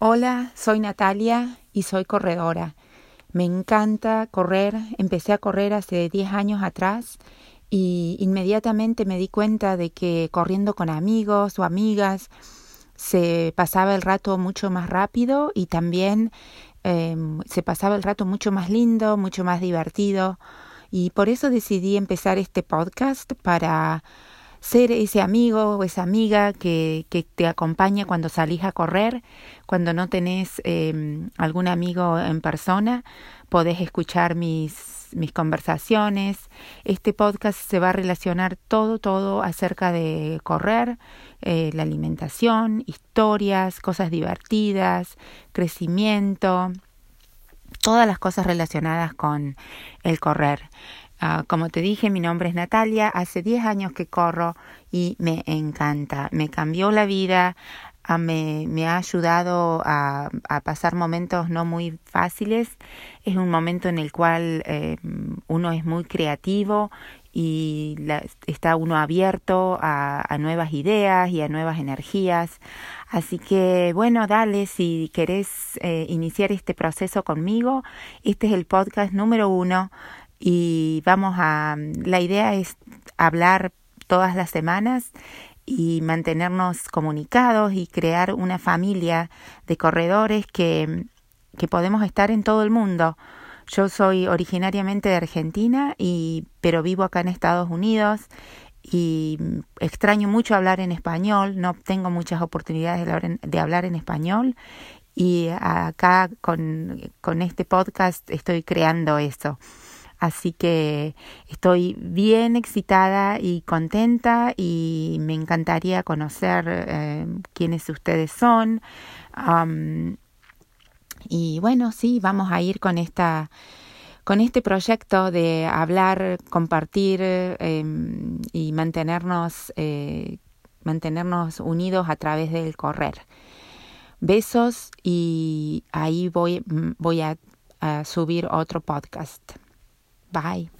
Hola, soy Natalia y soy corredora. Me encanta correr. Empecé a correr hace 10 años atrás y inmediatamente me di cuenta de que corriendo con amigos o amigas se pasaba el rato mucho más rápido y también em, se pasaba el rato mucho más lindo, mucho más divertido. Y por eso decidí empezar este podcast para ser ese amigo o esa amiga que, que te acompaña cuando salís a correr, cuando no tenés eh, algún amigo en persona, podés escuchar mis, mis conversaciones. Este podcast se va a relacionar todo, todo acerca de correr, eh, la alimentación, historias, cosas divertidas, crecimiento, todas las cosas relacionadas con el correr. Ah, como te dije, mi nombre es Natalia, hace 10 años que corro y me encanta, me cambió la vida, ah, me, me, ha ayudado a, a, pasar momentos no muy fáciles, es un momento en el cual eh, uno es muy creativo y la, está uno abierto a, a, nuevas ideas y a nuevas energías. Así que bueno, dale, si querés eh, iniciar este proceso conmigo, este es el podcast número uno y vamos a, la idea es hablar todas las semanas y mantenernos comunicados y crear una familia de corredores que, que podemos estar en todo el mundo. Yo soy originariamente de Argentina y pero vivo acá en Estados Unidos y extraño mucho hablar en español, no tengo muchas oportunidades de hablar en, de hablar en español y acá con, con este podcast estoy creando eso. Así que estoy bien excitada y contenta y me encantaría conocer eh, quiénes ustedes son. Y bueno, sí, vamos a ir con esta con este proyecto de hablar, compartir eh, y mantenernos eh, mantenernos unidos a través del correr. Besos y ahí voy voy a subir otro podcast. Bye.